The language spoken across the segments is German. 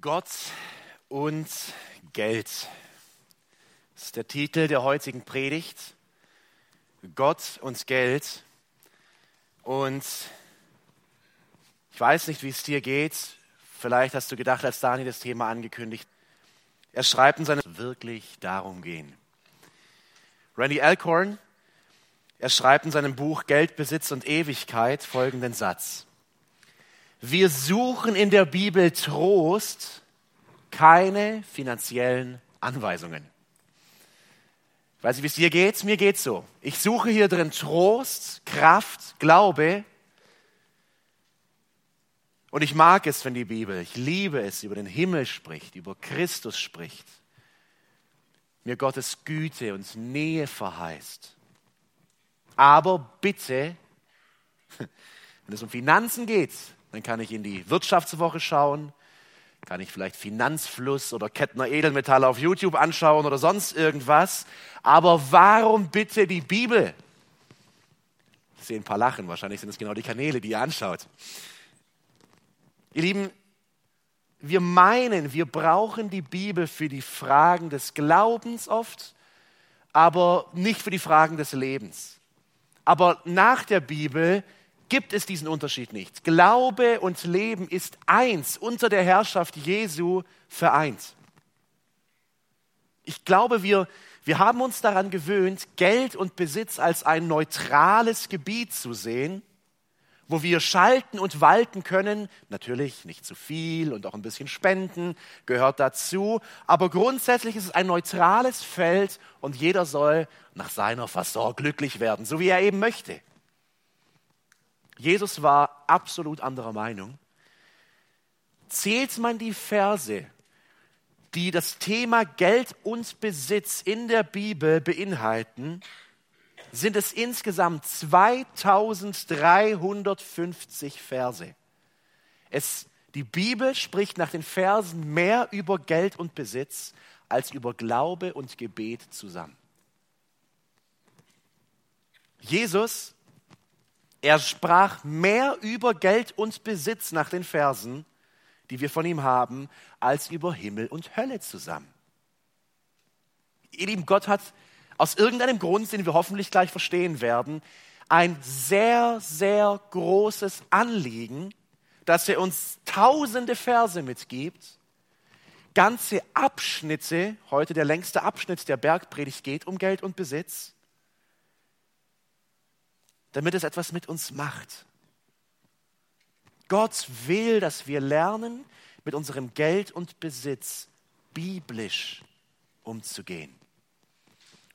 Gott und Geld. Das ist der Titel der heutigen Predigt. Gott und Geld. Und ich weiß nicht, wie es dir geht. Vielleicht hast du gedacht, als Daniel das Thema angekündigt. Er schreibt in seinem wirklich darum gehen. Randy Alcorn, er schreibt in seinem Buch Geld, Besitz und Ewigkeit folgenden Satz. Wir suchen in der Bibel Trost, keine finanziellen Anweisungen. Ich weiß nicht, wie es dir geht, mir geht's so. Ich suche hier drin Trost, Kraft, Glaube. Und ich mag es, wenn die Bibel, ich liebe es, über den Himmel spricht, über Christus spricht, mir Gottes Güte und Nähe verheißt. Aber bitte, wenn es um Finanzen geht, dann kann ich in die Wirtschaftswoche schauen, kann ich vielleicht Finanzfluss oder Kettner Edelmetalle auf YouTube anschauen oder sonst irgendwas. Aber warum bitte die Bibel? Ich sehe ein paar lachen, wahrscheinlich sind es genau die Kanäle, die ihr anschaut. Ihr Lieben, wir meinen, wir brauchen die Bibel für die Fragen des Glaubens oft, aber nicht für die Fragen des Lebens. Aber nach der Bibel gibt es diesen Unterschied nicht. Glaube und Leben ist eins, unter der Herrschaft Jesu vereint. Ich glaube, wir, wir haben uns daran gewöhnt, Geld und Besitz als ein neutrales Gebiet zu sehen, wo wir schalten und walten können. Natürlich nicht zu viel und auch ein bisschen spenden gehört dazu. Aber grundsätzlich ist es ein neutrales Feld und jeder soll nach seiner Fasson glücklich werden, so wie er eben möchte. Jesus war absolut anderer Meinung. Zählt man die Verse, die das Thema Geld und Besitz in der Bibel beinhalten, sind es insgesamt 2350 Verse. Es, die Bibel spricht nach den Versen mehr über Geld und Besitz als über Glaube und Gebet zusammen. Jesus er sprach mehr über Geld und Besitz nach den Versen, die wir von ihm haben, als über Himmel und Hölle zusammen. Ihr Lieben, Gott hat aus irgendeinem Grund, den wir hoffentlich gleich verstehen werden, ein sehr, sehr großes Anliegen, dass er uns tausende Verse mitgibt, ganze Abschnitte, heute der längste Abschnitt der Bergpredigt geht um Geld und Besitz, damit es etwas mit uns macht. Gott will, dass wir lernen, mit unserem Geld und Besitz biblisch umzugehen.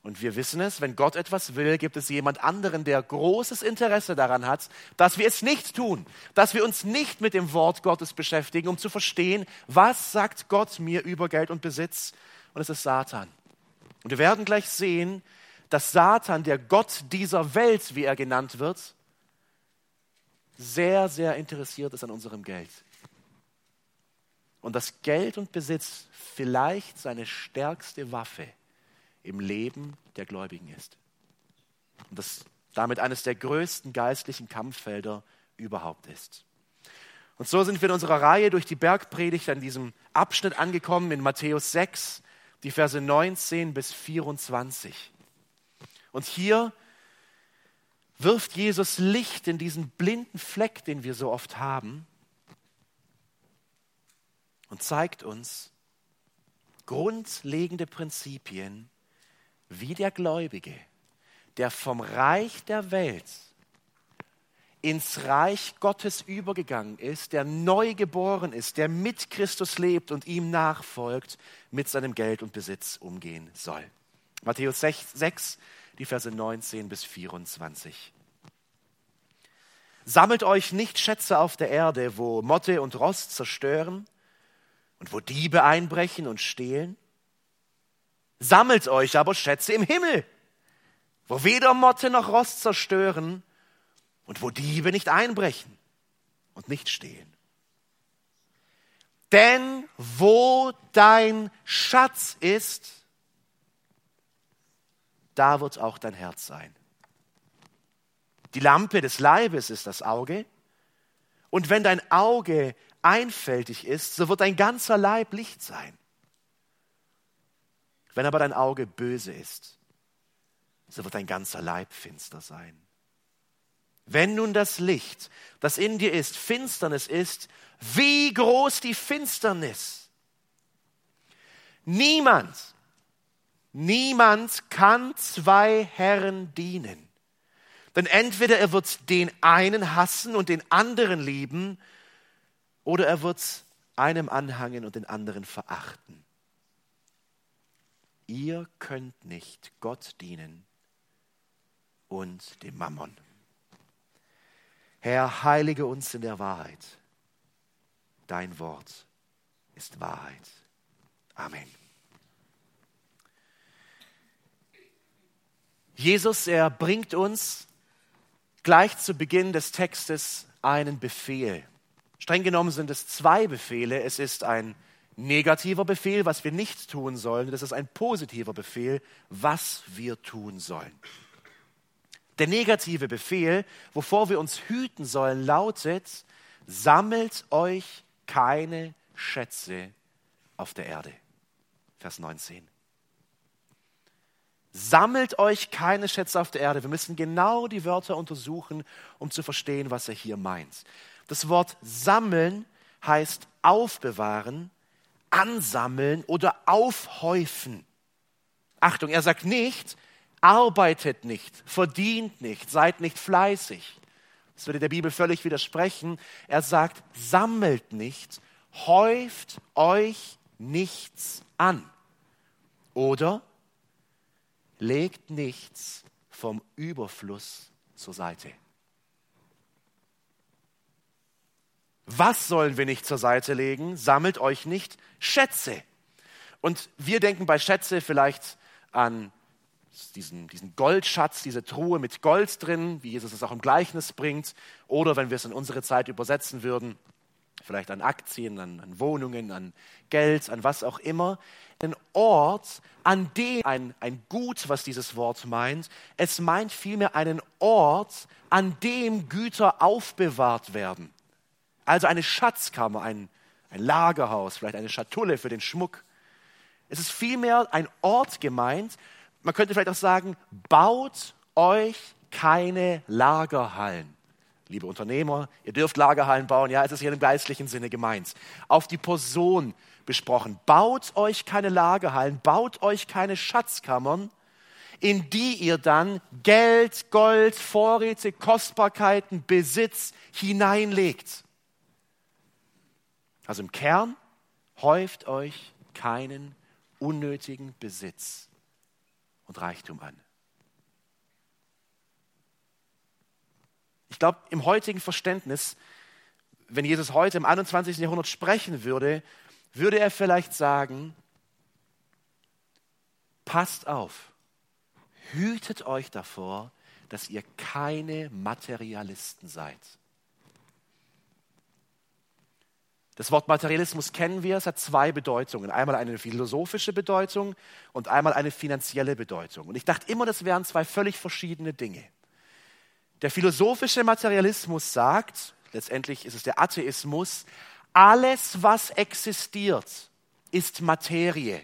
Und wir wissen es, wenn Gott etwas will, gibt es jemand anderen, der großes Interesse daran hat, dass wir es nicht tun, dass wir uns nicht mit dem Wort Gottes beschäftigen, um zu verstehen, was sagt Gott mir über Geld und Besitz. Und es ist Satan. Und wir werden gleich sehen, dass Satan, der Gott dieser Welt, wie er genannt wird, sehr, sehr interessiert ist an unserem Geld. Und dass Geld und Besitz vielleicht seine stärkste Waffe im Leben der Gläubigen ist. Und das damit eines der größten geistlichen Kampffelder überhaupt ist. Und so sind wir in unserer Reihe durch die Bergpredigt an diesem Abschnitt angekommen in Matthäus 6, die Verse 19 bis 24. Und hier wirft Jesus Licht in diesen blinden Fleck, den wir so oft haben, und zeigt uns grundlegende Prinzipien, wie der Gläubige, der vom Reich der Welt ins Reich Gottes übergegangen ist, der neu geboren ist, der mit Christus lebt und ihm nachfolgt, mit seinem Geld und Besitz umgehen soll. Matthäus 6, 6 die Verse 19 bis 24. Sammelt euch nicht Schätze auf der Erde, wo Motte und Rost zerstören und wo Diebe einbrechen und stehlen. Sammelt euch aber Schätze im Himmel, wo weder Motte noch Rost zerstören und wo Diebe nicht einbrechen und nicht stehlen. Denn wo dein Schatz ist, da wird auch dein Herz sein. Die Lampe des Leibes ist das Auge. Und wenn dein Auge einfältig ist, so wird dein ganzer Leib Licht sein. Wenn aber dein Auge böse ist, so wird dein ganzer Leib finster sein. Wenn nun das Licht, das in dir ist, Finsternis ist, wie groß die Finsternis. Niemand, niemand kann zwei Herren dienen. Denn entweder er wird den einen hassen und den anderen lieben, oder er wird einem anhangen und den anderen verachten. Ihr könnt nicht Gott dienen und dem Mammon. Herr, heilige uns in der Wahrheit. Dein Wort ist Wahrheit. Amen. Jesus, er bringt uns gleich zu Beginn des Textes einen Befehl. Streng genommen sind es zwei Befehle. Es ist ein negativer Befehl, was wir nicht tun sollen. Das ist ein positiver Befehl, was wir tun sollen. Der negative Befehl, wovor wir uns hüten sollen, lautet, sammelt euch keine Schätze auf der Erde. Vers 19. Sammelt euch keine Schätze auf der Erde. Wir müssen genau die Wörter untersuchen, um zu verstehen, was er hier meint. Das Wort sammeln heißt aufbewahren, ansammeln oder aufhäufen. Achtung, er sagt nicht, arbeitet nicht, verdient nicht, seid nicht fleißig. Das würde der Bibel völlig widersprechen. Er sagt, sammelt nicht, häuft euch nichts an. Oder legt nichts vom Überfluss zur Seite. Was sollen wir nicht zur Seite legen? Sammelt euch nicht Schätze. Und wir denken bei Schätze vielleicht an diesen, diesen Goldschatz, diese Truhe mit Gold drin, wie Jesus es auch im Gleichnis bringt, oder wenn wir es in unsere Zeit übersetzen würden, vielleicht an Aktien, an, an Wohnungen, an Geld, an was auch immer. Ein Ort, an dem ein, ein Gut, was dieses Wort meint, es meint vielmehr einen Ort, an dem Güter aufbewahrt werden. Also eine Schatzkammer, ein, ein Lagerhaus, vielleicht eine Schatulle für den Schmuck. Es ist vielmehr ein Ort gemeint, man könnte vielleicht auch sagen, baut euch keine Lagerhallen. Liebe Unternehmer, ihr dürft Lagerhallen bauen, ja, es ist hier im geistlichen Sinne gemeint. Auf die Person besprochen. Baut euch keine Lagerhallen, baut euch keine Schatzkammern, in die ihr dann Geld, Gold, Vorräte, Kostbarkeiten, Besitz hineinlegt. Also im Kern häuft euch keinen unnötigen Besitz und Reichtum an. Ich glaube, im heutigen Verständnis, wenn Jesus heute im 21. Jahrhundert sprechen würde, würde er vielleicht sagen, passt auf, hütet euch davor, dass ihr keine Materialisten seid. Das Wort Materialismus kennen wir, es hat zwei Bedeutungen. Einmal eine philosophische Bedeutung und einmal eine finanzielle Bedeutung. Und ich dachte immer, das wären zwei völlig verschiedene Dinge. Der philosophische Materialismus sagt, letztendlich ist es der Atheismus, alles, was existiert, ist Materie,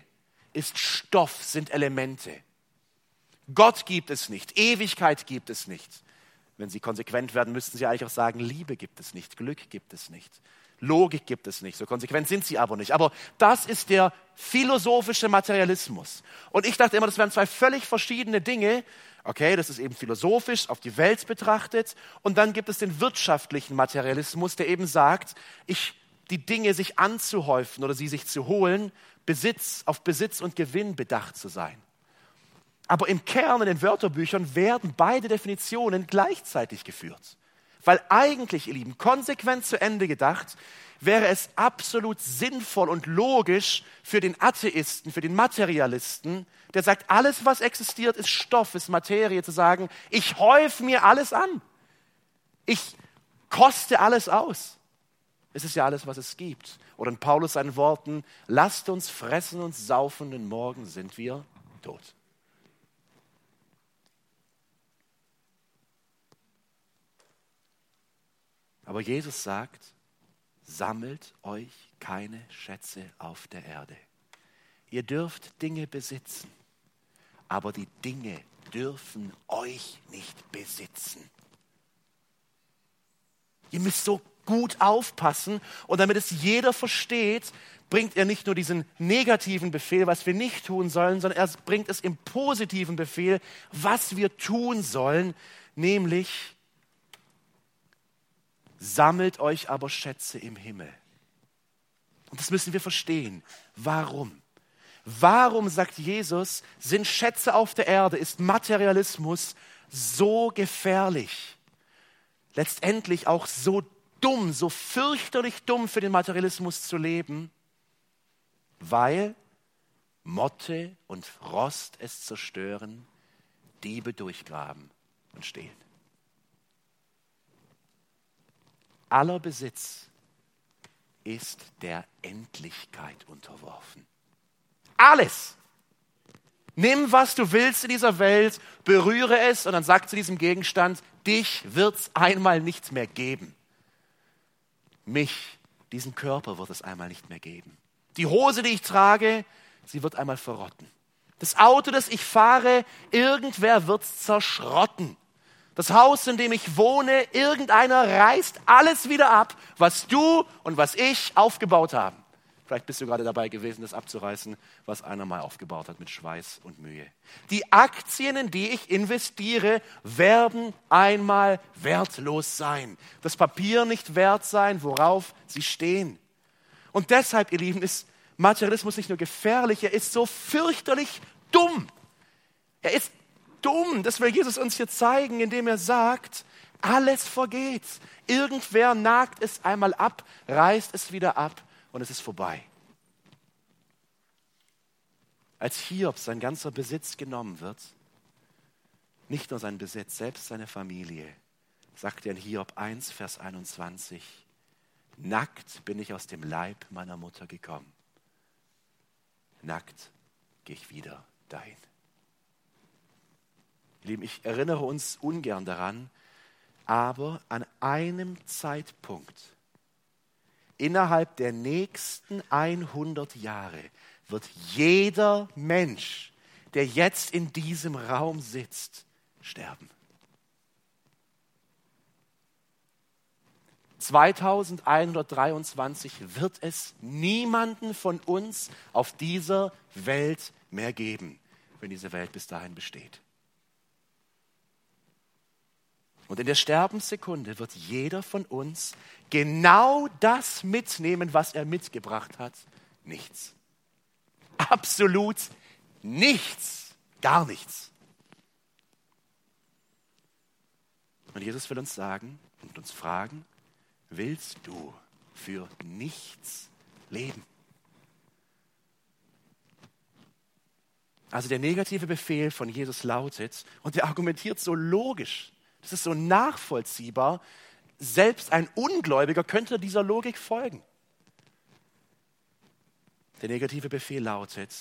ist Stoff, sind Elemente. Gott gibt es nicht, Ewigkeit gibt es nicht. Wenn Sie konsequent werden, müssten Sie eigentlich auch sagen, Liebe gibt es nicht, Glück gibt es nicht. Logik gibt es nicht, so konsequent sind sie aber nicht. Aber das ist der philosophische Materialismus. Und ich dachte immer, das wären zwei völlig verschiedene Dinge. Okay, das ist eben philosophisch auf die Welt betrachtet. Und dann gibt es den wirtschaftlichen Materialismus, der eben sagt, ich, die Dinge sich anzuhäufen oder sie sich zu holen, Besitz, auf Besitz und Gewinn bedacht zu sein. Aber im Kern in den Wörterbüchern werden beide Definitionen gleichzeitig geführt. Weil eigentlich, ihr Lieben, konsequent zu Ende gedacht, wäre es absolut sinnvoll und logisch für den Atheisten, für den Materialisten, der sagt, alles, was existiert, ist Stoff, ist Materie, zu sagen, ich häufe mir alles an. Ich koste alles aus. Es ist ja alles, was es gibt. Oder in Paulus seinen Worten, lasst uns fressen und saufen, denn morgen sind wir tot. Aber Jesus sagt, sammelt euch keine Schätze auf der Erde. Ihr dürft Dinge besitzen, aber die Dinge dürfen euch nicht besitzen. Ihr müsst so gut aufpassen und damit es jeder versteht, bringt er nicht nur diesen negativen Befehl, was wir nicht tun sollen, sondern er bringt es im positiven Befehl, was wir tun sollen, nämlich sammelt euch aber Schätze im Himmel. Und das müssen wir verstehen. Warum? Warum, sagt Jesus, sind Schätze auf der Erde, ist Materialismus so gefährlich? Letztendlich auch so dumm, so fürchterlich dumm für den Materialismus zu leben, weil Motte und Rost es zerstören, Diebe durchgraben und stehlen. Aller Besitz ist der Endlichkeit unterworfen. Alles. Nimm, was du willst in dieser Welt, berühre es und dann sag zu diesem Gegenstand, dich wird es einmal nicht mehr geben. Mich, diesen Körper wird es einmal nicht mehr geben. Die Hose, die ich trage, sie wird einmal verrotten. Das Auto, das ich fahre, irgendwer wird es zerschrotten. Das Haus, in dem ich wohne, irgendeiner reißt alles wieder ab, was du und was ich aufgebaut haben. Vielleicht bist du gerade dabei gewesen, das abzureißen, was einer mal aufgebaut hat mit Schweiß und Mühe. Die Aktien, in die ich investiere, werden einmal wertlos sein. Das Papier nicht wert sein, worauf sie stehen. Und deshalb, ihr Lieben, ist Materialismus nicht nur gefährlich, er ist so fürchterlich dumm. Er ist dumm. Das will Jesus uns hier zeigen, indem er sagt, alles vergeht. Irgendwer nagt es einmal ab, reißt es wieder ab und es ist vorbei. Als Hiob sein ganzer Besitz genommen wird, nicht nur sein Besitz, selbst seine Familie, sagt er in Hiob 1, Vers 21, nackt bin ich aus dem Leib meiner Mutter gekommen. Nackt gehe ich wieder dahin. Lieben, ich erinnere uns ungern daran, aber an einem Zeitpunkt innerhalb der nächsten 100 Jahre wird jeder Mensch, der jetzt in diesem Raum sitzt, sterben. 2123 wird es niemanden von uns auf dieser Welt mehr geben, wenn diese Welt bis dahin besteht. Und in der Sterbenssekunde wird jeder von uns genau das mitnehmen, was er mitgebracht hat. Nichts. Absolut nichts. Gar nichts. Und Jesus will uns sagen und uns fragen, willst du für nichts leben? Also der negative Befehl von Jesus lautet, und er argumentiert so logisch, das ist so nachvollziehbar. Selbst ein Ungläubiger könnte dieser Logik folgen. Der negative Befehl lautet,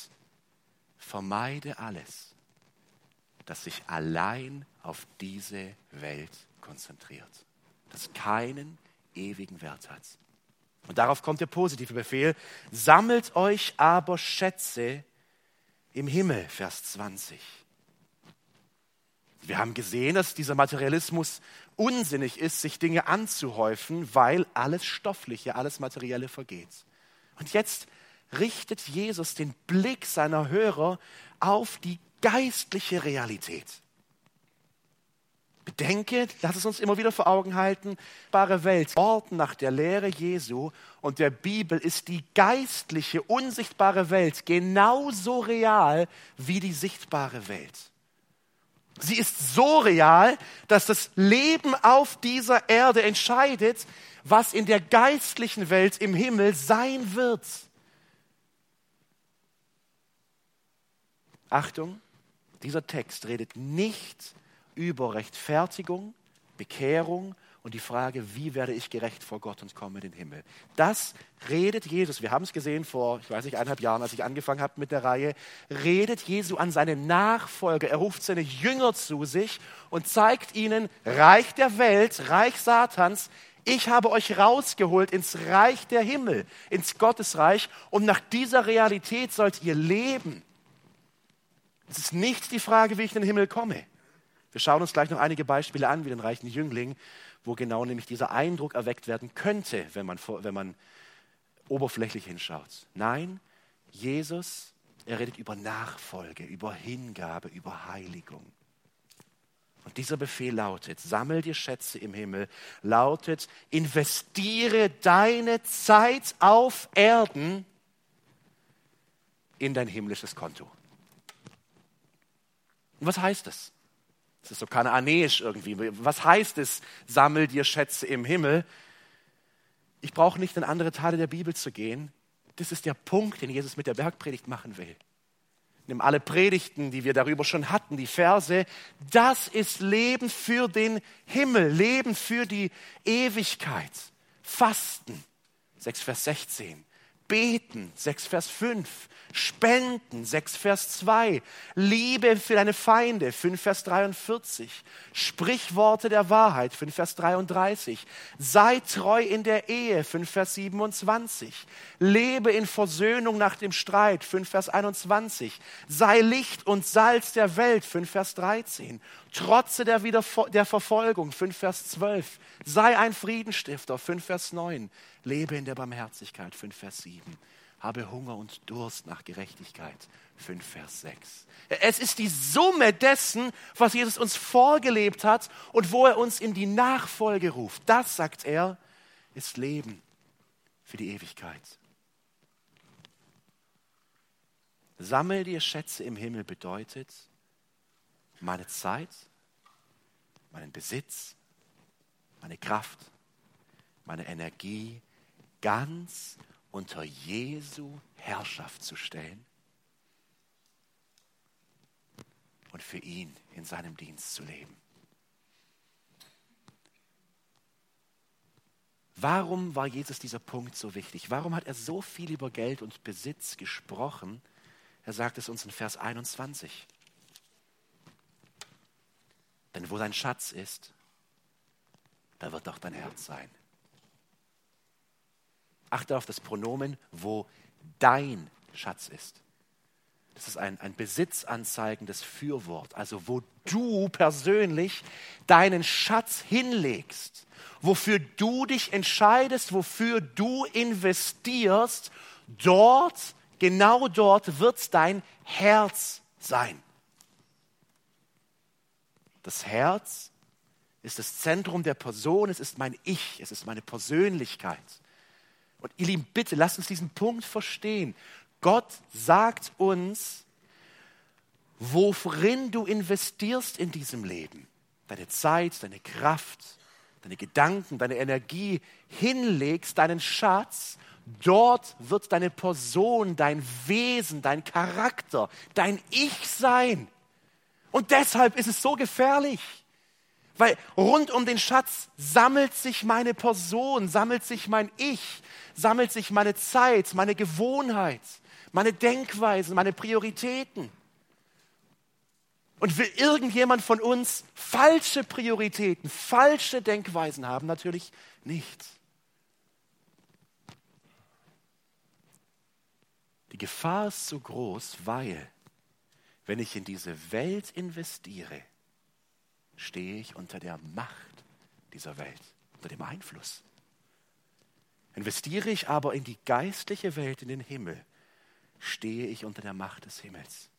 vermeide alles, das sich allein auf diese Welt konzentriert, das keinen ewigen Wert hat. Und darauf kommt der positive Befehl, sammelt euch aber Schätze im Himmel, Vers 20. Wir haben gesehen, dass dieser Materialismus unsinnig ist, sich Dinge anzuhäufen, weil alles Stoffliche, alles Materielle vergeht. Und jetzt richtet Jesus den Blick seiner Hörer auf die geistliche Realität. Bedenke, lass es uns immer wieder vor Augen halten, bare Welt, Orten nach der Lehre Jesu und der Bibel ist die geistliche, unsichtbare Welt genauso real wie die sichtbare Welt. Sie ist so real, dass das Leben auf dieser Erde entscheidet, was in der geistlichen Welt im Himmel sein wird. Achtung, dieser Text redet nicht über Rechtfertigung, Bekehrung und die Frage, wie werde ich gerecht vor Gott und komme in den Himmel. Das redet Jesus. Wir haben es gesehen vor, ich weiß nicht, eineinhalb Jahren, als ich angefangen habe mit der Reihe. Redet Jesu an seine Nachfolger. Er ruft seine Jünger zu sich und zeigt ihnen, Reich der Welt, Reich Satans Ich habe euch rausgeholt ins Reich der Himmel, ins Gottesreich und nach dieser Realität sollt ihr leben. Es ist nicht die Frage, wie ich in den Himmel komme. Wir schauen uns gleich noch einige Beispiele an, wie den reichen Jüngling, wo genau nämlich dieser Eindruck erweckt werden könnte, wenn man, wenn man oberflächlich hinschaut. Nein, Jesus, er redet über Nachfolge, über Hingabe, über Heiligung. Und dieser Befehl lautet, sammel dir Schätze im Himmel, lautet, investiere deine Zeit auf Erden in dein himmlisches Konto. Und was heißt das? Das ist so kanaanäisch irgendwie. Was heißt es, sammel dir Schätze im Himmel? Ich brauche nicht in andere Teile der Bibel zu gehen. Das ist der Punkt, den Jesus mit der Bergpredigt machen will. Nimm alle Predigten, die wir darüber schon hatten, die Verse. Das ist Leben für den Himmel, Leben für die Ewigkeit. Fasten, 6 Vers 16. Beten, 6 Vers 5. Spenden, 6 Vers 2. Liebe für deine Feinde, 5 Vers 43. Sprichworte der Wahrheit, 5 Vers 33. Sei treu in der Ehe, 5 Vers 27. Lebe in Versöhnung nach dem Streit, 5 Vers 21. Sei Licht und Salz der Welt, 5 Vers 13. Trotze der, Wiederver der Verfolgung, 5 Vers 12. Sei ein Friedenstifter, 5 Vers 9. Lebe in der Barmherzigkeit, 5 Vers 7 habe Hunger und Durst nach Gerechtigkeit. 5 Vers 6. Es ist die Summe dessen, was Jesus uns vorgelebt hat und wo er uns in die Nachfolge ruft. Das, sagt er, ist Leben für die Ewigkeit. Sammel dir Schätze im Himmel bedeutet, meine Zeit, meinen Besitz, meine Kraft, meine Energie ganz unter Jesu Herrschaft zu stellen und für ihn in seinem Dienst zu leben. Warum war Jesus dieser Punkt so wichtig? Warum hat er so viel über Geld und Besitz gesprochen? Er sagt es uns in Vers 21. Denn wo dein Schatz ist, da wird auch dein Herz sein. Achte auf das Pronomen, wo dein Schatz ist. Das ist ein, ein besitzanzeigendes Fürwort, also wo du persönlich deinen Schatz hinlegst, wofür du dich entscheidest, wofür du investierst, dort, genau dort wird dein Herz sein. Das Herz ist das Zentrum der Person, es ist mein Ich, es ist meine Persönlichkeit. Und ihr Lieben, bitte lasst uns diesen Punkt verstehen. Gott sagt uns, worin du investierst in diesem Leben. Deine Zeit, deine Kraft, deine Gedanken, deine Energie hinlegst, deinen Schatz. Dort wird deine Person, dein Wesen, dein Charakter, dein Ich sein. Und deshalb ist es so gefährlich. Weil rund um den Schatz sammelt sich meine Person, sammelt sich mein Ich, sammelt sich meine Zeit, meine Gewohnheit, meine Denkweisen, meine Prioritäten. Und will irgendjemand von uns falsche Prioritäten, falsche Denkweisen haben? Natürlich nicht. Die Gefahr ist so groß, weil wenn ich in diese Welt investiere, stehe ich unter der Macht dieser Welt, unter dem Einfluss. Investiere ich aber in die geistliche Welt, in den Himmel, stehe ich unter der Macht des Himmels.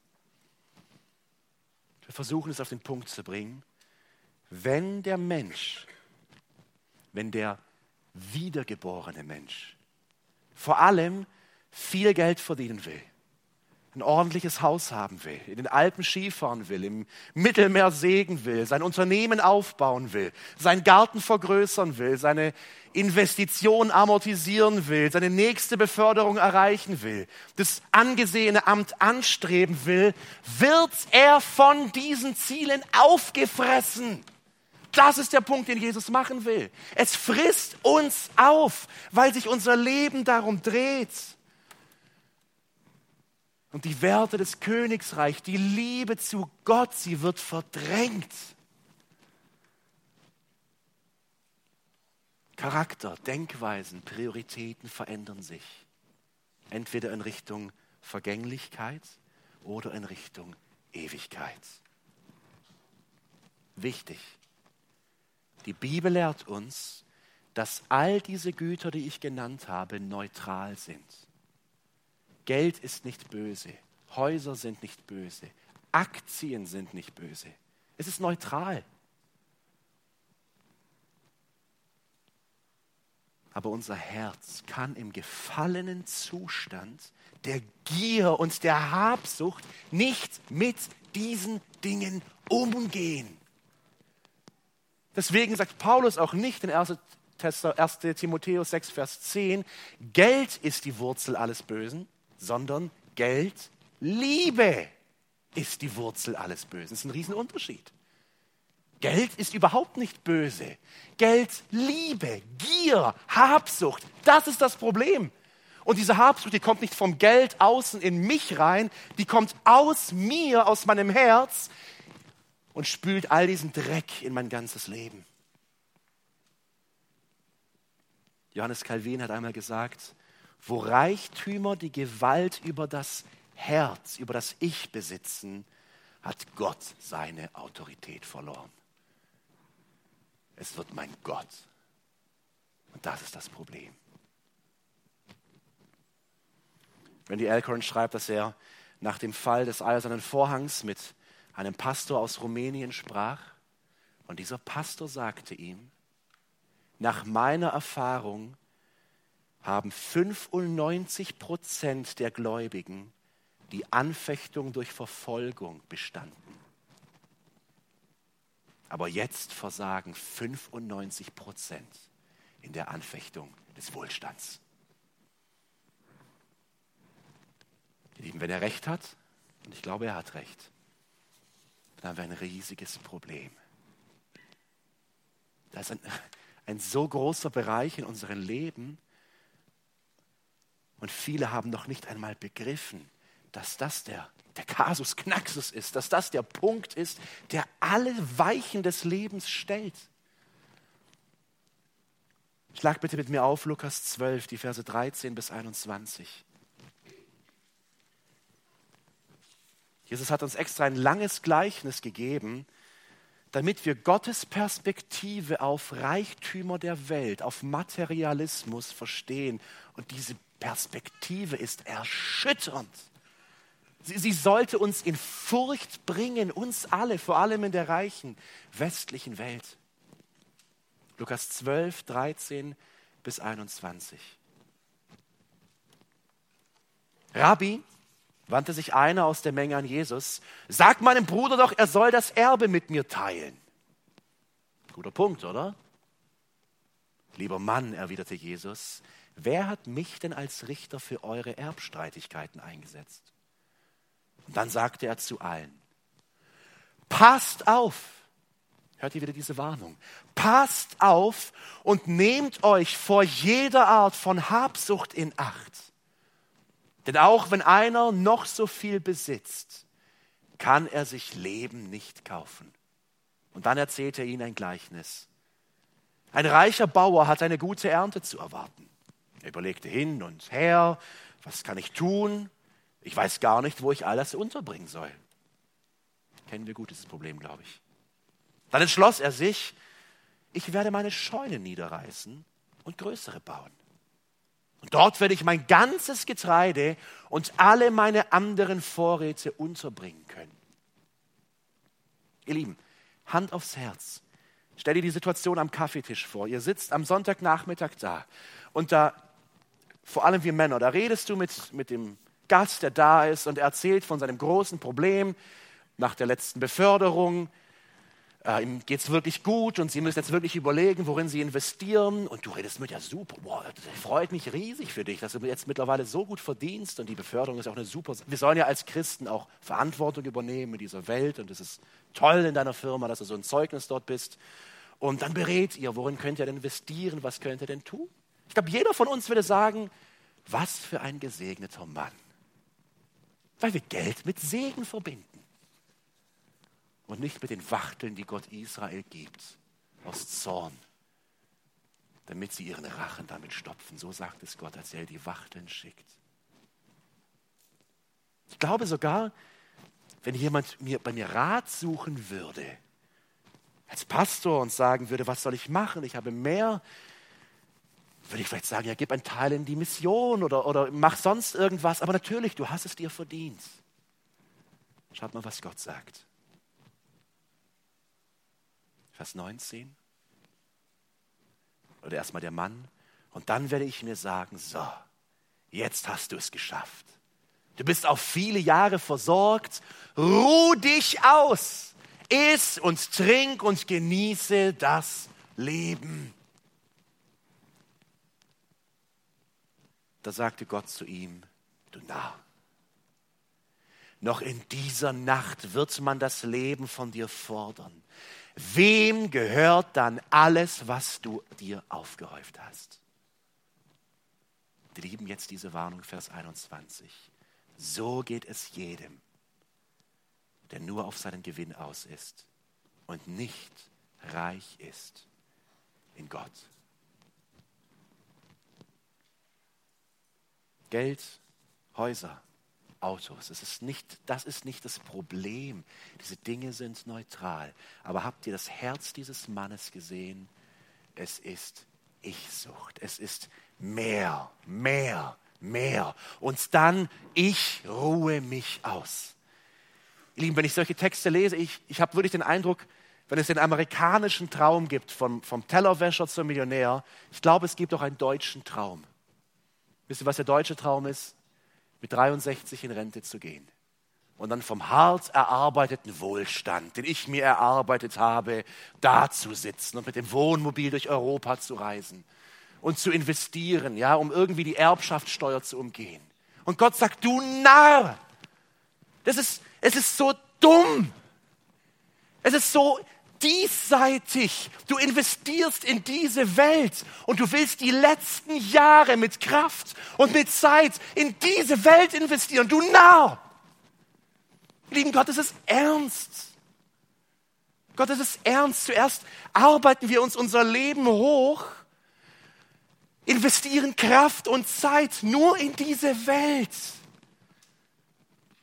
Wir versuchen es auf den Punkt zu bringen. Wenn der Mensch, wenn der wiedergeborene Mensch vor allem viel Geld verdienen will, ein ordentliches Haus haben will, in den Alpen Skifahren will, im Mittelmeer sägen will, sein Unternehmen aufbauen will, seinen Garten vergrößern will, seine Investition amortisieren will, seine nächste Beförderung erreichen will, das angesehene Amt anstreben will, wird er von diesen Zielen aufgefressen. Das ist der Punkt, den Jesus machen will. Es frisst uns auf, weil sich unser Leben darum dreht. Und die Werte des Königsreichs, die Liebe zu Gott, sie wird verdrängt. Charakter, Denkweisen, Prioritäten verändern sich. Entweder in Richtung Vergänglichkeit oder in Richtung Ewigkeit. Wichtig. Die Bibel lehrt uns, dass all diese Güter, die ich genannt habe, neutral sind. Geld ist nicht böse, Häuser sind nicht böse, Aktien sind nicht böse. Es ist neutral. Aber unser Herz kann im gefallenen Zustand der Gier und der Habsucht nicht mit diesen Dingen umgehen. Deswegen sagt Paulus auch nicht in 1. Timotheus 6, Vers 10, Geld ist die Wurzel alles Bösen, sondern Geld, Liebe ist die Wurzel alles Bösen. Das ist ein Riesenunterschied. Geld ist überhaupt nicht böse. Geld, Liebe, Gier, Habsucht, das ist das Problem. Und diese Habsucht, die kommt nicht vom Geld außen in mich rein, die kommt aus mir, aus meinem Herz und spült all diesen Dreck in mein ganzes Leben. Johannes Calvin hat einmal gesagt, wo Reichtümer die Gewalt über das Herz, über das Ich besitzen, hat Gott seine Autorität verloren es wird mein Gott. Und das ist das Problem. Randy Alcorn schreibt, dass er nach dem Fall des Eisernen Vorhangs mit einem Pastor aus Rumänien sprach. Und dieser Pastor sagte ihm, nach meiner Erfahrung haben 95 Prozent der Gläubigen die Anfechtung durch Verfolgung bestanden. Aber jetzt versagen 95 Prozent in der Anfechtung des Wohlstands. Ihr Lieben, wenn er recht hat, und ich glaube, er hat recht, dann haben wir ein riesiges Problem. Da ist ein, ein so großer Bereich in unserem Leben und viele haben noch nicht einmal begriffen, dass das der der Kasus Knaxus ist, dass das der Punkt ist, der alle Weichen des Lebens stellt. Schlag bitte mit mir auf Lukas 12, die Verse 13 bis 21. Jesus hat uns extra ein langes Gleichnis gegeben, damit wir Gottes Perspektive auf Reichtümer der Welt, auf Materialismus verstehen. Und diese Perspektive ist erschütternd. Sie, sie sollte uns in Furcht bringen, uns alle, vor allem in der reichen westlichen Welt. Lukas 12, 13 bis 21. Rabbi, wandte sich einer aus der Menge an Jesus, sag meinem Bruder doch, er soll das Erbe mit mir teilen. Guter Punkt, oder? Lieber Mann, erwiderte Jesus, wer hat mich denn als Richter für eure Erbstreitigkeiten eingesetzt? Und dann sagte er zu allen, passt auf, hört ihr wieder diese Warnung, passt auf und nehmt euch vor jeder Art von Habsucht in Acht. Denn auch wenn einer noch so viel besitzt, kann er sich Leben nicht kaufen. Und dann erzählt er ihnen ein Gleichnis. Ein reicher Bauer hat eine gute Ernte zu erwarten. Er überlegte hin und her, was kann ich tun? Ich weiß gar nicht, wo ich all das unterbringen soll. Kennen wir gut dieses Problem, glaube ich. Dann entschloss er sich, ich werde meine Scheune niederreißen und größere bauen. Und dort werde ich mein ganzes Getreide und alle meine anderen Vorräte unterbringen können. Ihr Lieben, Hand aufs Herz. Stell dir die Situation am Kaffeetisch vor. Ihr sitzt am Sonntagnachmittag da und da, vor allem wir Männer, da redest du mit, mit dem Gast, der da ist und erzählt von seinem großen Problem nach der letzten Beförderung. Äh, ihm geht es wirklich gut und Sie müssen jetzt wirklich überlegen, worin Sie investieren. Und du redest mit, ja super, boah, das freut mich riesig für dich, dass du jetzt mittlerweile so gut verdienst und die Beförderung ist auch eine super. Wir sollen ja als Christen auch Verantwortung übernehmen in dieser Welt und es ist toll in deiner Firma, dass du so ein Zeugnis dort bist. Und dann berät ihr, worin könnt ihr denn investieren, was könnt ihr denn tun? Ich glaube, jeder von uns würde sagen, was für ein gesegneter Mann. Weil wir Geld mit Segen verbinden. Und nicht mit den Wachteln, die Gott Israel gibt, aus Zorn. damit sie ihren Rachen damit stopfen. So sagt es Gott, als er die Wachteln schickt. Ich glaube sogar, wenn jemand mir, bei mir Rat suchen würde, als Pastor und sagen würde, was soll ich machen? Ich habe mehr, würde ich vielleicht sagen, ja, gib einen Teil in die Mission oder, oder mach sonst irgendwas. Aber natürlich, du hast es dir verdient. Schaut mal, was Gott sagt. Vers 19 oder erstmal der Mann. Und dann werde ich mir sagen, so, jetzt hast du es geschafft. Du bist auf viele Jahre versorgt. Ruh dich aus. Iss und trink und genieße das Leben. Da sagte Gott zu ihm, du Narr, noch in dieser Nacht wird man das Leben von dir fordern. Wem gehört dann alles, was du dir aufgehäuft hast? Wir lieben jetzt diese Warnung, Vers 21. So geht es jedem, der nur auf seinen Gewinn aus ist und nicht reich ist in Gott. Geld, Häuser, Autos. Es ist nicht, das ist nicht das Problem. Diese Dinge sind neutral. Aber habt ihr das Herz dieses Mannes gesehen? Es ist Ich-Sucht. Es ist mehr, mehr, mehr. Und dann, ich ruhe mich aus. Lieben, wenn ich solche Texte lese, ich, ich habe wirklich den Eindruck, wenn es den amerikanischen Traum gibt, vom, vom Tellerwäscher zum Millionär, ich glaube, es gibt auch einen deutschen Traum. Wisst ihr, was der deutsche Traum ist? mit 63 in Rente zu gehen und dann vom hart erarbeiteten Wohlstand, den ich mir erarbeitet habe, da zu sitzen und mit dem Wohnmobil durch Europa zu reisen und zu investieren, ja, um irgendwie die Erbschaftssteuer zu umgehen. Und Gott sagt, du Narr, das ist, es ist so dumm. Es ist so diesseitig. Du investierst in diese Welt und du willst die letzten Jahre mit Kraft und mit Zeit in diese Welt investieren. Du Narr! Lieben Gott, es ist ernst. Gott, es ist ernst. Zuerst arbeiten wir uns unser Leben hoch, investieren Kraft und Zeit nur in diese Welt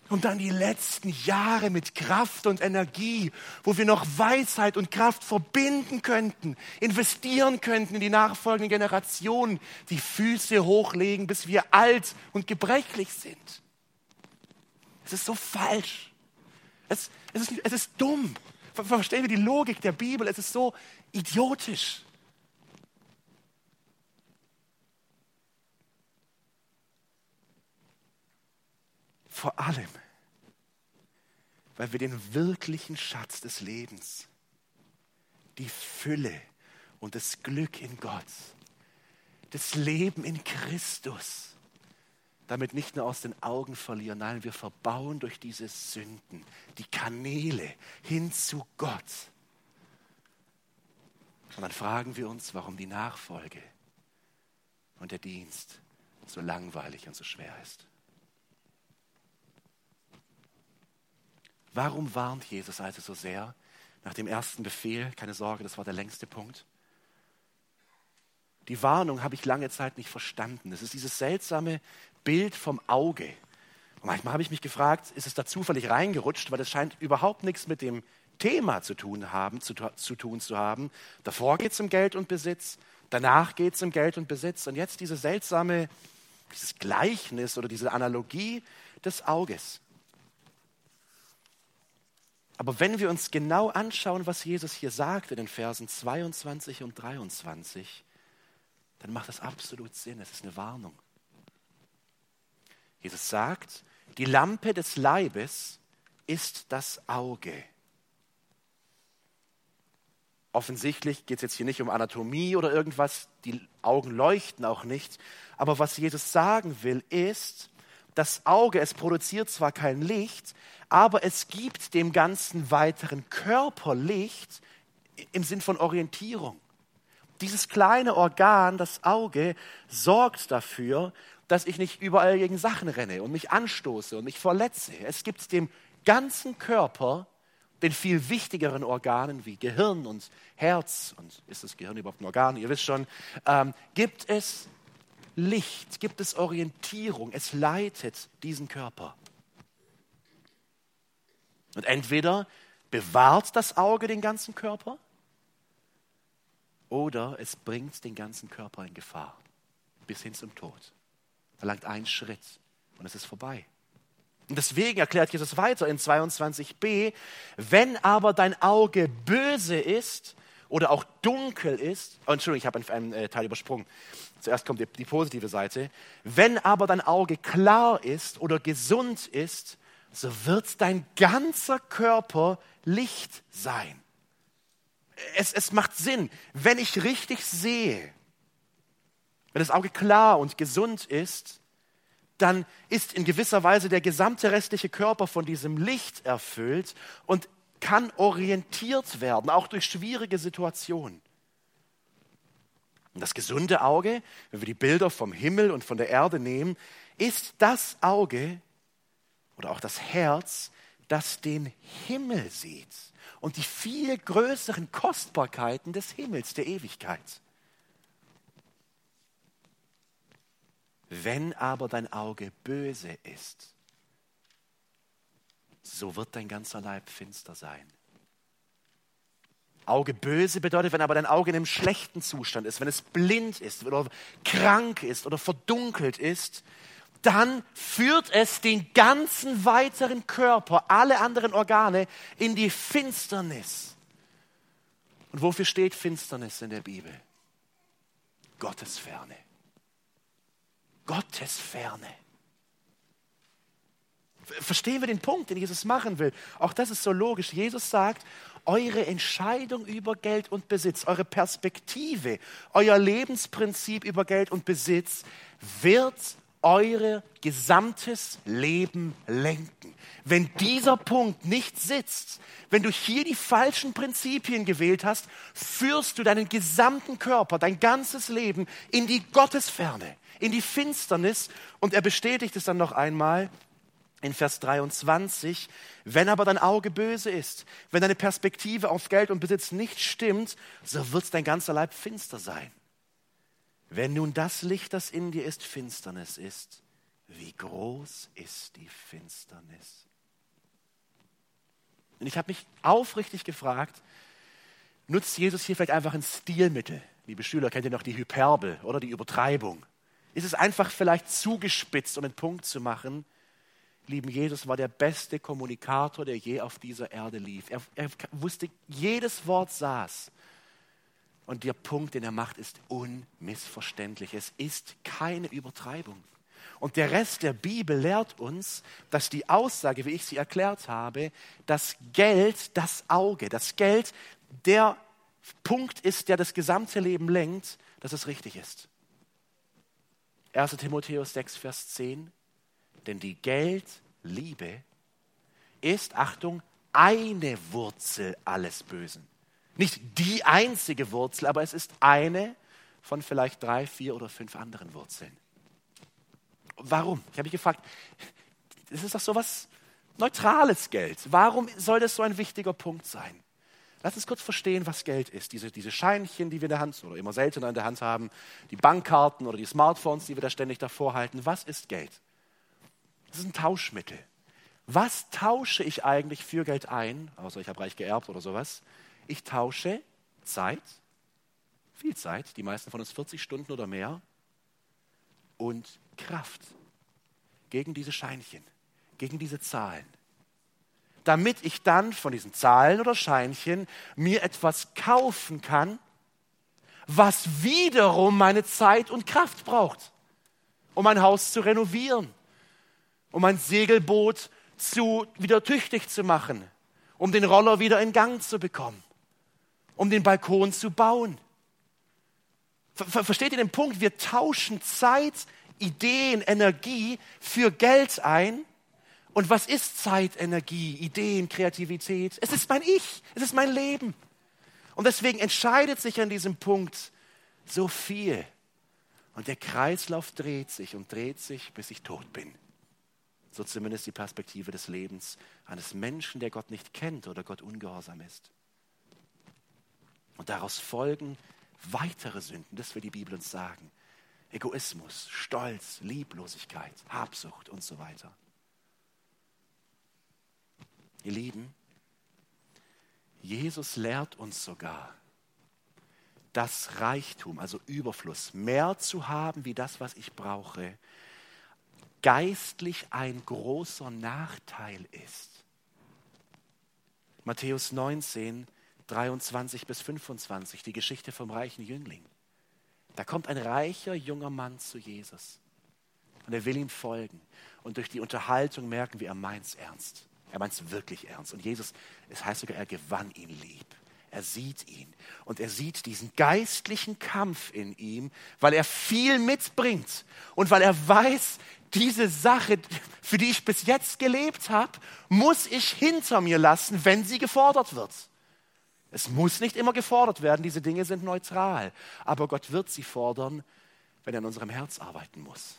und dann die letzten Jahre mit Kraft und Energie, wo wir noch Weisheit und Kraft verbinden könnten, investieren könnten in die nachfolgenden Generationen, die Füße hochlegen, bis wir alt und gebrechlich sind. Es ist so falsch. Es, es, ist, es ist dumm. Verstehen wir die Logik der Bibel? Es ist so idiotisch. Vor allem, weil wir den wirklichen Schatz des Lebens, die Fülle und das Glück in Gott, das Leben in Christus, damit nicht nur aus den Augen verlieren, nein, wir verbauen durch diese Sünden die Kanäle hin zu Gott. Und dann fragen wir uns, warum die Nachfolge und der Dienst so langweilig und so schwer ist. Warum warnt Jesus also so sehr nach dem ersten Befehl? Keine Sorge, das war der längste Punkt. Die Warnung habe ich lange Zeit nicht verstanden. Es ist dieses seltsame Bild vom Auge. Und manchmal habe ich mich gefragt, ist es da zufällig reingerutscht, weil es scheint überhaupt nichts mit dem Thema zu tun, haben, zu, zu tun zu haben. Davor geht es um Geld und Besitz, danach geht es um Geld und Besitz. Und jetzt diese seltsame, dieses Gleichnis oder diese Analogie des Auges. Aber wenn wir uns genau anschauen, was Jesus hier sagt in den Versen 22 und 23, dann macht das absolut Sinn. Es ist eine Warnung. Jesus sagt, die Lampe des Leibes ist das Auge. Offensichtlich geht es jetzt hier nicht um Anatomie oder irgendwas, die Augen leuchten auch nicht. Aber was Jesus sagen will, ist, das Auge, es produziert zwar kein Licht, aber es gibt dem ganzen weiteren Körper Licht im Sinn von Orientierung. Dieses kleine Organ, das Auge, sorgt dafür, dass ich nicht überall gegen Sachen renne und mich anstoße und mich verletze. Es gibt dem ganzen Körper den viel wichtigeren Organen wie Gehirn und Herz, und ist das Gehirn überhaupt ein Organ? Ihr wisst schon, ähm, gibt es Licht, gibt es Orientierung, es leitet diesen Körper. Und entweder bewahrt das Auge den ganzen Körper oder es bringt den ganzen Körper in Gefahr bis hin zum Tod. Verlangt einen Schritt und es ist vorbei. Und deswegen erklärt Jesus weiter in 22b, wenn aber dein Auge böse ist oder auch dunkel ist, oh, Entschuldigung, ich habe einen, einen, äh, Teil übersprungen. Zuerst kommt die, die positive Seite. Wenn aber dein Auge klar ist oder gesund ist, so wird dein ganzer Körper Licht sein. Es, es macht Sinn, wenn ich richtig sehe, wenn das Auge klar und gesund ist, dann ist in gewisser Weise der gesamte restliche Körper von diesem Licht erfüllt und kann orientiert werden, auch durch schwierige Situationen. Und das gesunde Auge, wenn wir die Bilder vom Himmel und von der Erde nehmen, ist das Auge oder auch das Herz, das den Himmel sieht und die viel größeren Kostbarkeiten des Himmels, der Ewigkeit. Wenn aber dein Auge böse ist, so wird dein ganzer Leib finster sein. Auge böse bedeutet, wenn aber dein Auge in einem schlechten Zustand ist, wenn es blind ist oder krank ist oder verdunkelt ist, dann führt es den ganzen weiteren Körper, alle anderen Organe in die Finsternis. Und wofür steht Finsternis in der Bibel? Gottesferne. Gottesferne. Verstehen wir den Punkt, den Jesus machen will? Auch das ist so logisch. Jesus sagt, eure Entscheidung über Geld und Besitz, eure Perspektive, euer Lebensprinzip über Geld und Besitz wird euer gesamtes Leben lenken. Wenn dieser Punkt nicht sitzt, wenn du hier die falschen Prinzipien gewählt hast, führst du deinen gesamten Körper, dein ganzes Leben in die Gottesferne, in die Finsternis. Und er bestätigt es dann noch einmal in Vers 23, wenn aber dein Auge böse ist, wenn deine Perspektive auf Geld und Besitz nicht stimmt, so wird dein ganzer Leib finster sein. Wenn nun das Licht, das in dir ist, Finsternis ist, wie groß ist die Finsternis? Und ich habe mich aufrichtig gefragt, nutzt Jesus hier vielleicht einfach ein Stilmittel? Liebe Schüler, kennt ihr noch die Hyperbel oder die Übertreibung? Ist es einfach vielleicht zugespitzt, um einen Punkt zu machen? Lieben Jesus war der beste Kommunikator, der je auf dieser Erde lief. Er, er wusste, jedes Wort saß. Und der Punkt, den er macht, ist unmissverständlich. Es ist keine Übertreibung. Und der Rest der Bibel lehrt uns, dass die Aussage, wie ich sie erklärt habe, das Geld, das Auge, das Geld der Punkt ist, der das gesamte Leben lenkt, dass es richtig ist. 1 Timotheus 6, Vers 10. Denn die Geldliebe ist, Achtung, eine Wurzel alles Bösen nicht die einzige Wurzel, aber es ist eine von vielleicht drei, vier oder fünf anderen Wurzeln. Warum? Ich habe mich gefragt, das ist doch so was neutrales Geld. Warum soll das so ein wichtiger Punkt sein? Lass uns kurz verstehen, was Geld ist. Diese, diese Scheinchen, die wir in der Hand oder immer seltener in der Hand haben, die Bankkarten oder die Smartphones, die wir da ständig davor halten. Was ist Geld? Das ist ein Tauschmittel. Was tausche ich eigentlich für Geld ein? Außer ich habe reich geerbt oder sowas. Ich tausche Zeit, viel Zeit, die meisten von uns 40 Stunden oder mehr, und Kraft gegen diese Scheinchen, gegen diese Zahlen. Damit ich dann von diesen Zahlen oder Scheinchen mir etwas kaufen kann, was wiederum meine Zeit und Kraft braucht, um mein Haus zu renovieren, um mein Segelboot zu, wieder tüchtig zu machen, um den Roller wieder in Gang zu bekommen um den Balkon zu bauen. Ver versteht ihr den Punkt? Wir tauschen Zeit, Ideen, Energie für Geld ein. Und was ist Zeit, Energie, Ideen, Kreativität? Es ist mein Ich, es ist mein Leben. Und deswegen entscheidet sich an diesem Punkt so viel. Und der Kreislauf dreht sich und dreht sich, bis ich tot bin. So zumindest die Perspektive des Lebens eines Menschen, der Gott nicht kennt oder Gott ungehorsam ist. Und daraus folgen weitere Sünden, das will die Bibel uns sagen. Egoismus, Stolz, Lieblosigkeit, Habsucht und so weiter. Ihr Lieben, Jesus lehrt uns sogar, dass Reichtum, also Überfluss, mehr zu haben wie das, was ich brauche, geistlich ein großer Nachteil ist. Matthäus 19, 23 bis 25, die Geschichte vom reichen Jüngling. Da kommt ein reicher junger Mann zu Jesus und er will ihm folgen. Und durch die Unterhaltung merken wir, er meint es ernst. Er meint es wirklich ernst. Und Jesus, es heißt sogar, er gewann ihn lieb. Er sieht ihn und er sieht diesen geistlichen Kampf in ihm, weil er viel mitbringt und weil er weiß, diese Sache, für die ich bis jetzt gelebt habe, muss ich hinter mir lassen, wenn sie gefordert wird. Es muss nicht immer gefordert werden, diese Dinge sind neutral. Aber Gott wird sie fordern, wenn er in unserem Herz arbeiten muss.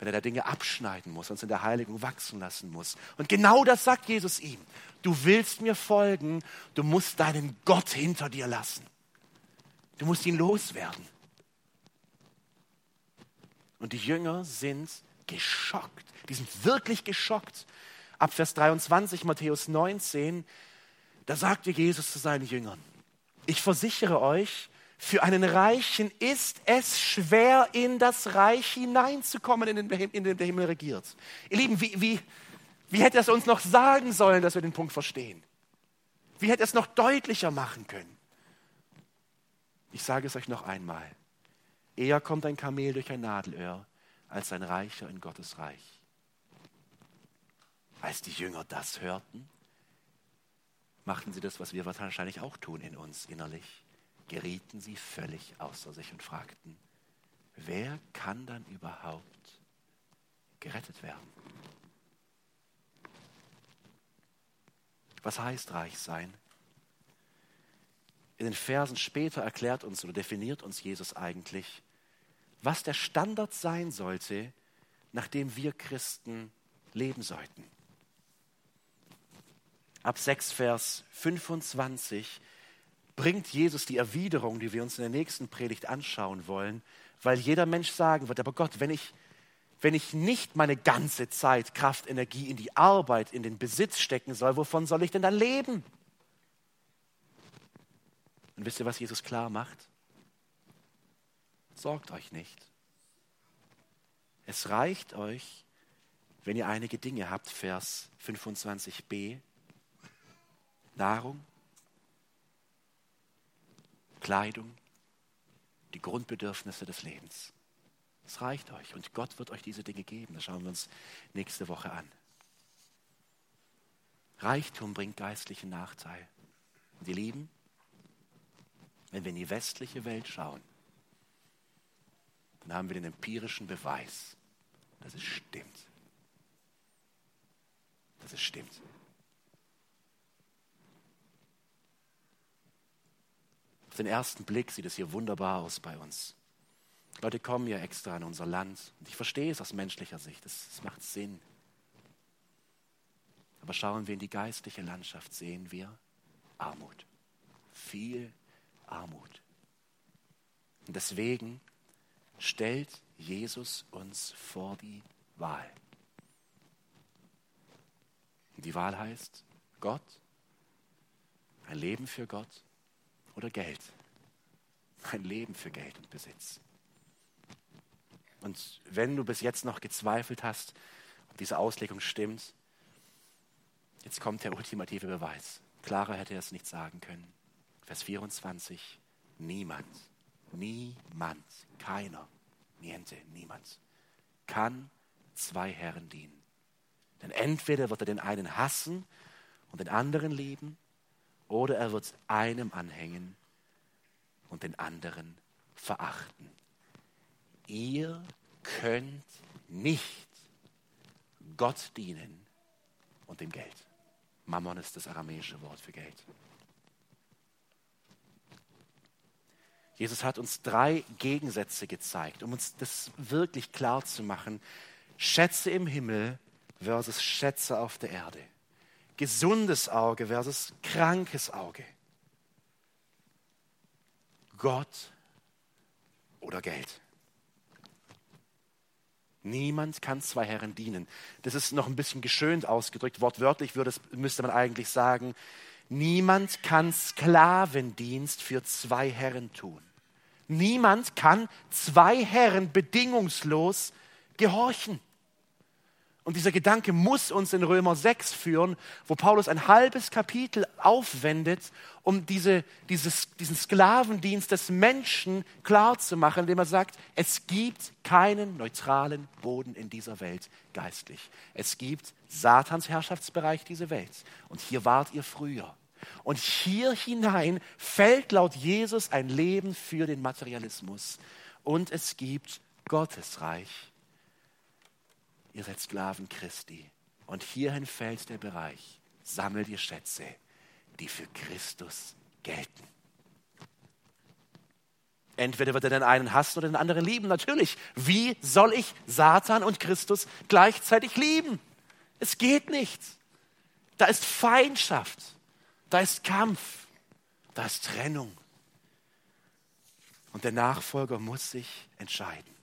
Wenn er da Dinge abschneiden muss, uns in der Heiligung wachsen lassen muss. Und genau das sagt Jesus ihm. Du willst mir folgen, du musst deinen Gott hinter dir lassen. Du musst ihn loswerden. Und die Jünger sind geschockt. Die sind wirklich geschockt. Ab Vers 23, Matthäus 19, da sagte Jesus zu seinen Jüngern, ich versichere euch, für einen Reichen ist es schwer, in das Reich hineinzukommen, in den, in der Himmel regiert. Ihr Lieben, wie, wie, wie hätte es uns noch sagen sollen, dass wir den Punkt verstehen? Wie hätte es noch deutlicher machen können? Ich sage es euch noch einmal. Eher kommt ein Kamel durch ein Nadelöhr, als ein Reicher in Gottes Reich. Als die Jünger das hörten, machten sie das, was wir wahrscheinlich auch tun in uns innerlich. Gerieten sie völlig außer sich und fragten, wer kann dann überhaupt gerettet werden? Was heißt reich sein? In den Versen später erklärt uns oder definiert uns Jesus eigentlich, was der Standard sein sollte, nach dem wir Christen leben sollten ab 6, Vers 25 bringt Jesus die Erwiderung, die wir uns in der nächsten Predigt anschauen wollen, weil jeder Mensch sagen wird, aber Gott, wenn ich, wenn ich nicht meine ganze Zeit, Kraft, Energie in die Arbeit, in den Besitz stecken soll, wovon soll ich denn dann leben? Und wisst ihr, was Jesus klar macht? Sorgt euch nicht. Es reicht euch, wenn ihr einige Dinge habt, Vers 25b, Nahrung, Kleidung, die Grundbedürfnisse des Lebens. Es reicht euch und Gott wird euch diese Dinge geben. Das schauen wir uns nächste Woche an. Reichtum bringt geistlichen Nachteil. Und ihr Lieben, wenn wir in die westliche Welt schauen, dann haben wir den empirischen Beweis, dass es stimmt. Dass es stimmt. Den ersten Blick sieht es hier wunderbar aus bei uns. Leute kommen ja extra in unser Land. Und ich verstehe es aus menschlicher Sicht. Es macht Sinn. Aber schauen wir in die geistliche Landschaft, sehen wir Armut. Viel Armut. Und deswegen stellt Jesus uns vor die Wahl. Und die Wahl heißt Gott, ein Leben für Gott oder Geld. Ein Leben für Geld und Besitz. Und wenn du bis jetzt noch gezweifelt hast, ob diese Auslegung stimmt, jetzt kommt der ultimative Beweis. Klarer hätte er es nicht sagen können. Vers 24. Niemand, niemand, keiner, niente, niemand kann zwei Herren dienen. Denn entweder wird er den einen hassen und den anderen lieben, oder er wird einem anhängen und den anderen verachten. Ihr könnt nicht Gott dienen und dem Geld. Mammon ist das aramäische Wort für Geld. Jesus hat uns drei Gegensätze gezeigt, um uns das wirklich klar zu machen. Schätze im Himmel versus Schätze auf der Erde. Gesundes Auge versus krankes Auge. Gott oder Geld. Niemand kann zwei Herren dienen. Das ist noch ein bisschen geschönt ausgedrückt. Wortwörtlich würde, müsste man eigentlich sagen, niemand kann Sklavendienst für zwei Herren tun. Niemand kann zwei Herren bedingungslos gehorchen. Und dieser Gedanke muss uns in Römer 6 führen, wo Paulus ein halbes Kapitel aufwendet, um diese, dieses, diesen Sklavendienst des Menschen klarzumachen, indem er sagt, es gibt keinen neutralen Boden in dieser Welt geistlich. Es gibt Satans Herrschaftsbereich, diese Welt. Und hier wart ihr früher. Und hier hinein fällt laut Jesus ein Leben für den Materialismus. Und es gibt Gottes Reich ihr seid Sklaven Christi. Und hierhin fällt der Bereich, sammelt ihr Schätze, die für Christus gelten. Entweder wird er den einen hassen oder den anderen lieben. Natürlich, wie soll ich Satan und Christus gleichzeitig lieben? Es geht nicht. Da ist Feindschaft, da ist Kampf, da ist Trennung. Und der Nachfolger muss sich entscheiden.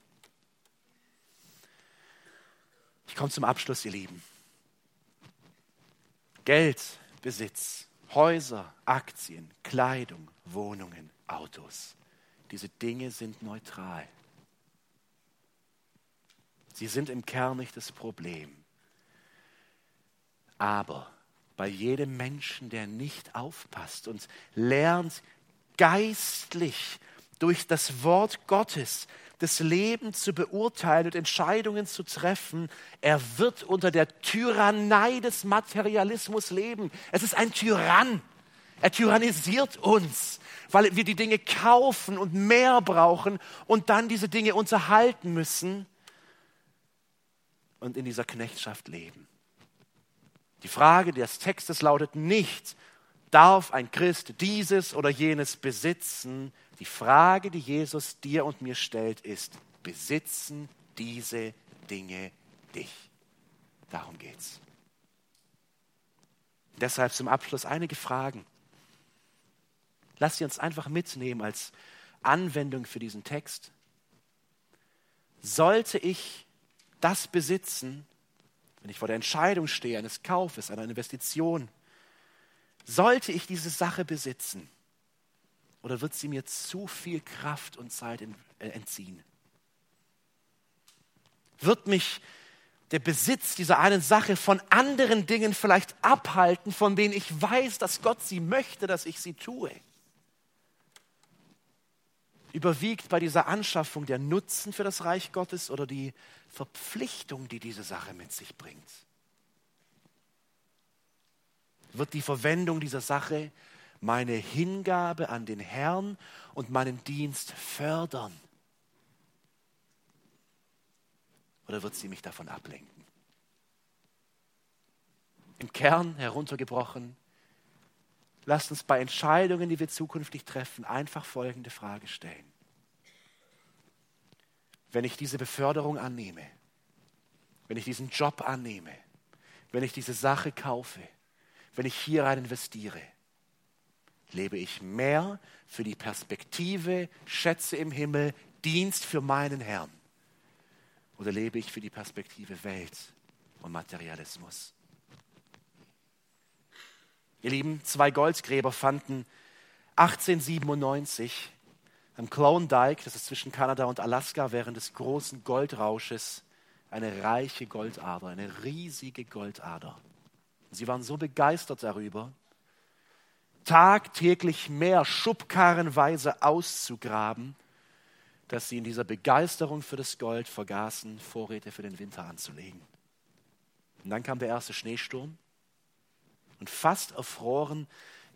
Ich komme zum Abschluss, ihr Lieben. Geld, Besitz, Häuser, Aktien, Kleidung, Wohnungen, Autos. Diese Dinge sind neutral. Sie sind im Kern nicht das Problem. Aber bei jedem Menschen, der nicht aufpasst und lernt geistlich durch das Wort Gottes das Leben zu beurteilen und Entscheidungen zu treffen. Er wird unter der Tyrannei des Materialismus leben. Es ist ein Tyrann. Er tyrannisiert uns, weil wir die Dinge kaufen und mehr brauchen und dann diese Dinge unterhalten müssen und in dieser Knechtschaft leben. Die Frage des Textes lautet nicht, darf ein Christ dieses oder jenes besitzen, die Frage, die Jesus dir und mir stellt, ist, besitzen diese Dinge dich? Darum geht's. Deshalb zum Abschluss einige Fragen. Lass sie uns einfach mitnehmen als Anwendung für diesen Text. Sollte ich das besitzen, wenn ich vor der Entscheidung stehe eines Kaufes, einer Investition, sollte ich diese Sache besitzen, oder wird sie mir zu viel Kraft und Zeit äh, entziehen? Wird mich der Besitz dieser einen Sache von anderen Dingen vielleicht abhalten, von denen ich weiß, dass Gott sie möchte, dass ich sie tue? Überwiegt bei dieser Anschaffung der Nutzen für das Reich Gottes oder die Verpflichtung, die diese Sache mit sich bringt? Wird die Verwendung dieser Sache meine Hingabe an den Herrn und meinen Dienst fördern? Oder wird sie mich davon ablenken? Im Kern heruntergebrochen, lasst uns bei Entscheidungen, die wir zukünftig treffen, einfach folgende Frage stellen. Wenn ich diese Beförderung annehme, wenn ich diesen Job annehme, wenn ich diese Sache kaufe, wenn ich hier rein investiere, Lebe ich mehr für die Perspektive, Schätze im Himmel, Dienst für meinen Herrn? Oder lebe ich für die Perspektive Welt und Materialismus? Ihr Lieben, zwei Goldgräber fanden 1897 am Klondike, das ist zwischen Kanada und Alaska, während des großen Goldrausches eine reiche Goldader, eine riesige Goldader. Sie waren so begeistert darüber, tagtäglich mehr schubkarrenweise auszugraben, dass sie in dieser Begeisterung für das Gold vergaßen, Vorräte für den Winter anzulegen. Und dann kam der erste Schneesturm und fast erfroren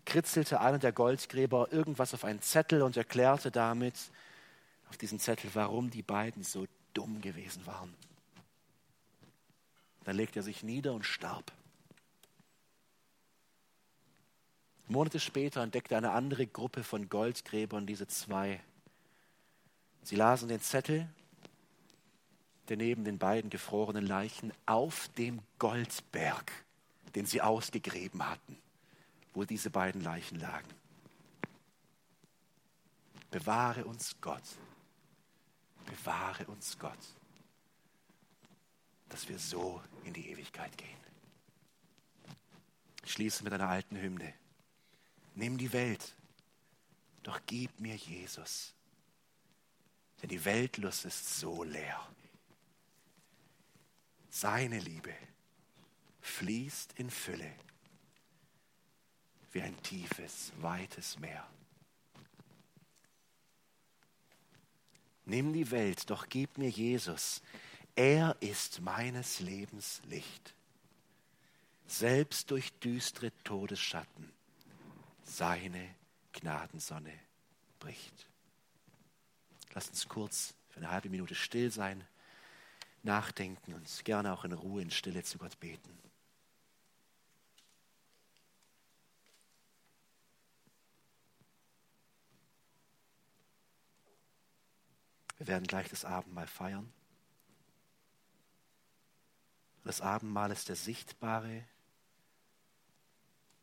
kritzelte einer der Goldgräber irgendwas auf einen Zettel und erklärte damit auf diesen Zettel, warum die beiden so dumm gewesen waren. Dann legte er sich nieder und starb. Monate später entdeckte eine andere Gruppe von Goldgräbern diese zwei. Sie lasen den Zettel. er neben den beiden gefrorenen Leichen auf dem Goldberg, den sie ausgegräben hatten, wo diese beiden Leichen lagen. Bewahre uns Gott. Bewahre uns Gott, dass wir so in die Ewigkeit gehen. Ich schließe mit einer alten Hymne. Nimm die Welt, doch gib mir Jesus, denn die Weltlust ist so leer. Seine Liebe fließt in Fülle wie ein tiefes, weites Meer. Nimm die Welt, doch gib mir Jesus. Er ist meines Lebens Licht. Selbst durch düstere Todesschatten seine Gnadensonne bricht. Lass uns kurz für eine halbe Minute still sein, nachdenken und gerne auch in Ruhe, in Stille zu Gott beten. Wir werden gleich das Abendmahl feiern. Das Abendmahl ist der sichtbare,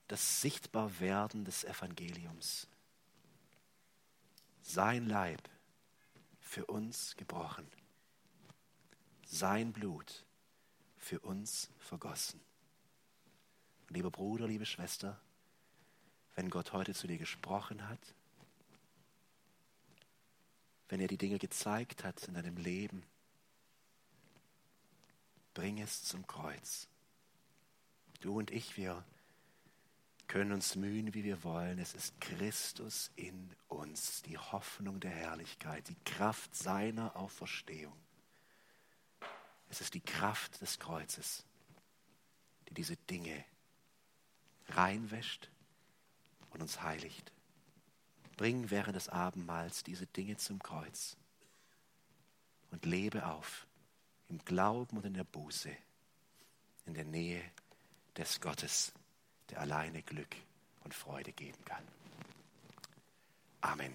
das Sichtbarwerden des Evangeliums. Sein Leib für uns gebrochen, sein Blut für uns vergossen. Lieber Bruder, liebe Schwester, wenn Gott heute zu dir gesprochen hat, wenn er die Dinge gezeigt hat in deinem Leben, bring es zum Kreuz. Du und ich, wir können uns mühen, wie wir wollen. Es ist Christus in uns, die Hoffnung der Herrlichkeit, die Kraft seiner Auferstehung. Es ist die Kraft des Kreuzes, die diese Dinge reinwäscht und uns heiligt. Bring während des Abendmahls diese Dinge zum Kreuz und lebe auf im Glauben und in der Buße, in der Nähe des Gottes, der alleine Glück und Freude geben kann. Amen.